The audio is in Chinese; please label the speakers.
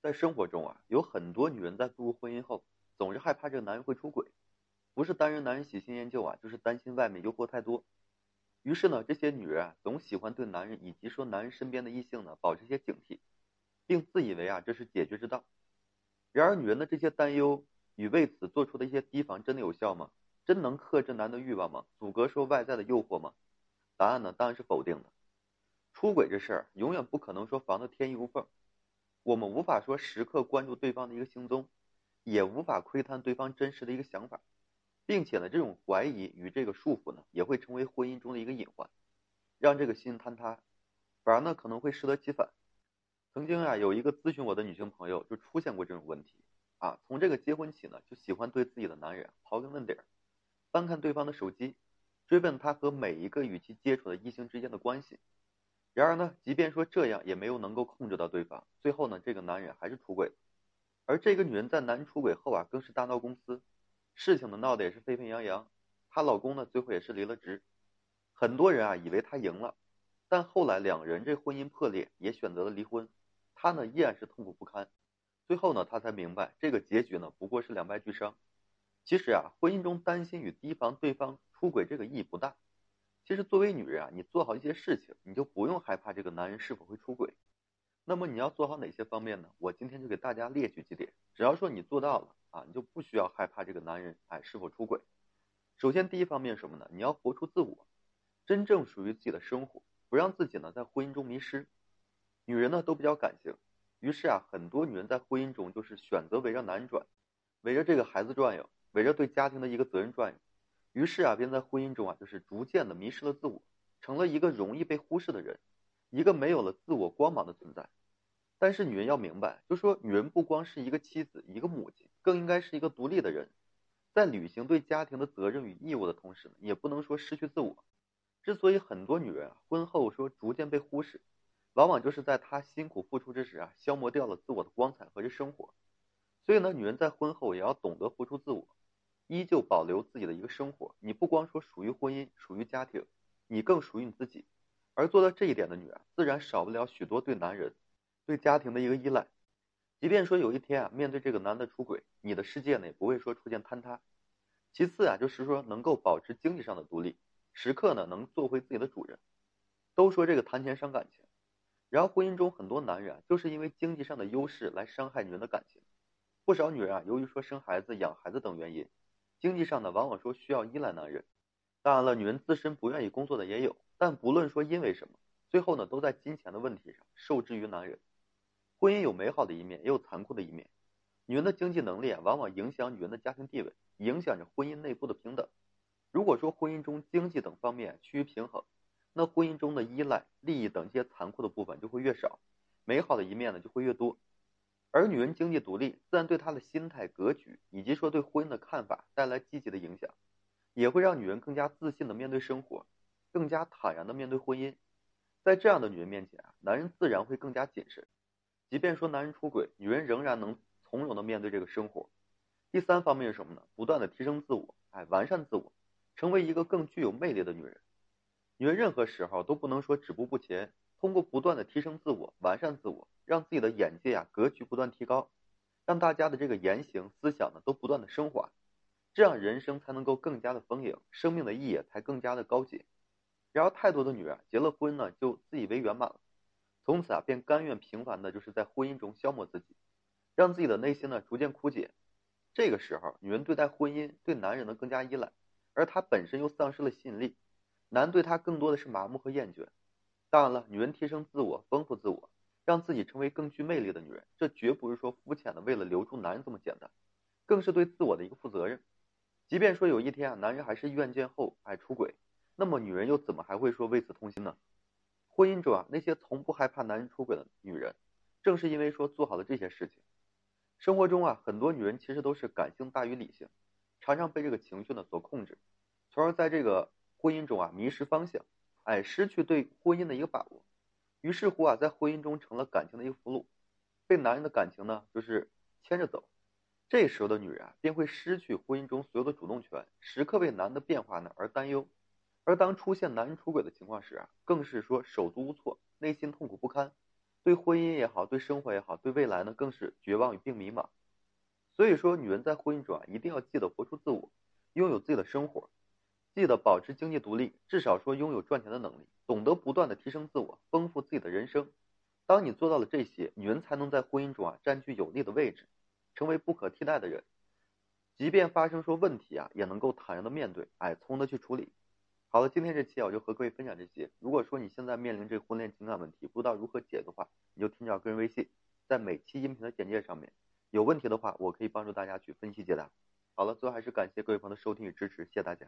Speaker 1: 在生活中啊，有很多女人在步入婚姻后，总是害怕这个男人会出轨，不是单人男人喜新厌旧啊，就是担心外面诱惑太多。于是呢，这些女人啊，总喜欢对男人以及说男人身边的异性呢，保持一些警惕，并自以为啊这是解决之道。然而，女人的这些担忧与为此做出的一些提防，真的有效吗？真能克制男的欲望吗？阻隔说外在的诱惑吗？答案呢，当然是否定的。出轨这事儿，永远不可能说防得天衣无缝。我们无法说时刻关注对方的一个行踪，也无法窥探对方真实的一个想法，并且呢，这种怀疑与这个束缚呢，也会成为婚姻中的一个隐患，让这个心坍塌，反而呢可能会适得其反。曾经啊，有一个咨询我的女性朋友就出现过这种问题啊，从这个结婚起呢，就喜欢对自己的男人刨根问底儿，翻看对方的手机，追问他和每一个与其接触的异性之间的关系。然而呢，即便说这样，也没有能够控制到对方。最后呢，这个男人还是出轨了。而这个女人在男人出轨后啊，更是大闹公司，事情呢闹得也是沸沸扬扬。她老公呢，最后也是离了职。很多人啊，以为她赢了，但后来两人这婚姻破裂，也选择了离婚。她呢，依然是痛苦不堪。最后呢，她才明白，这个结局呢，不过是两败俱伤。其实啊，婚姻中担心与提防对方出轨，这个意义不大。其实作为女人啊，你做好一些事情，你就不用害怕这个男人是否会出轨。那么你要做好哪些方面呢？我今天就给大家列举几点，只要说你做到了啊，你就不需要害怕这个男人哎是否出轨。首先第一方面什么呢？你要活出自我，真正属于自己的生活，不让自己呢在婚姻中迷失。女人呢都比较感性，于是啊，很多女人在婚姻中就是选择围着男人转，围着这个孩子转悠，围着对家庭的一个责任转悠。于是啊，便在婚姻中啊，就是逐渐的迷失了自我，成了一个容易被忽视的人，一个没有了自我光芒的存在。但是女人要明白，就说女人不光是一个妻子、一个母亲，更应该是一个独立的人，在履行对家庭的责任与义务的同时呢，也不能说失去自我。之所以很多女人啊，婚后说逐渐被忽视，往往就是在她辛苦付出之时啊，消磨掉了自我的光彩和这生活。所以呢，女人在婚后也要懂得活出自我。依旧保留自己的一个生活，你不光说属于婚姻，属于家庭，你更属于你自己。而做到这一点的女人，自然少不了许多对男人、对家庭的一个依赖。即便说有一天啊，面对这个男的出轨，你的世界呢也不会说出现坍塌。其次啊，就是说能够保持经济上的独立，时刻呢能做回自己的主人。都说这个谈钱伤感情，然后婚姻中很多男人啊，就是因为经济上的优势来伤害女人的感情。不少女人啊，由于说生孩子、养孩子等原因。经济上呢，往往说需要依赖男人。当然了，女人自身不愿意工作的也有。但不论说因为什么，最后呢，都在金钱的问题上受制于男人。婚姻有美好的一面，也有残酷的一面。女人的经济能力啊，往往影响女人的家庭地位，影响着婚姻内部的平等。如果说婚姻中经济等方面趋于平衡，那婚姻中的依赖、利益等这些残酷的部分就会越少，美好的一面呢就会越多。而女人经济独立，自然对她的心态、格局以及说对婚姻的看法带来积极的影响，也会让女人更加自信的面对生活，更加坦然的面对婚姻。在这样的女人面前啊，男人自然会更加谨慎。即便说男人出轨，女人仍然能从容的面对这个生活。第三方面是什么呢？不断的提升自我，哎，完善自我，成为一个更具有魅力的女人。女人任何时候都不能说止步不前。通过不断的提升自我、完善自我，让自己的眼界啊、格局不断提高，让大家的这个言行、思想呢都不断的升华，这样人生才能够更加的丰盈，生命的意义才更加的高洁。然而，太多的女人结了婚呢，就自以为圆满了，从此啊便甘愿平凡的，就是在婚姻中消磨自己，让自己的内心呢逐渐枯竭。这个时候，女人对待婚姻、对男人呢更加依赖，而她本身又丧失了吸引力，男对她更多的是麻木和厌倦。当然了，女人提升自我、丰富自我，让自己成为更具魅力的女人，这绝不是说肤浅的为了留住男人这么简单，更是对自我的一个负责任。即便说有一天啊，男人还是怨见后爱出轨，那么女人又怎么还会说为此痛心呢？婚姻中啊，那些从不害怕男人出轨的女人，正是因为说做好了这些事情。生活中啊，很多女人其实都是感性大于理性，常常被这个情绪呢所控制，从而在这个婚姻中啊迷失方向。哎，失去对婚姻的一个把握，于是乎啊，在婚姻中成了感情的一个俘虏，被男人的感情呢，就是牵着走。这时候的女人啊，便会失去婚姻中所有的主动权，时刻为男的变化呢而担忧。而当出现男人出轨的情况时啊，更是说手足无措，内心痛苦不堪，对婚姻也好，对生活也好，对未来呢更是绝望与并迷茫。所以说，女人在婚姻中啊，一定要记得活出自我，拥有自己的生活，记得保持经济独立，至少说拥有赚钱的能力，懂得不断的提升自我，丰富自己的人生。当你做到了这些，女人才能在婚姻中啊占据有利的位置，成为不可替代的人。即便发生说问题啊，也能够坦然的面对，哎，从容的去处理。好了，今天这期啊，我就和各位分享这些。如果说你现在面临这婚恋情感问题，不知道如何解的话，你就添加个人微信，在每期音频的简介上面，有问题的话，我可以帮助大家去分析解答。好了，最后还是感谢各位朋友的收听与支持，谢谢大家。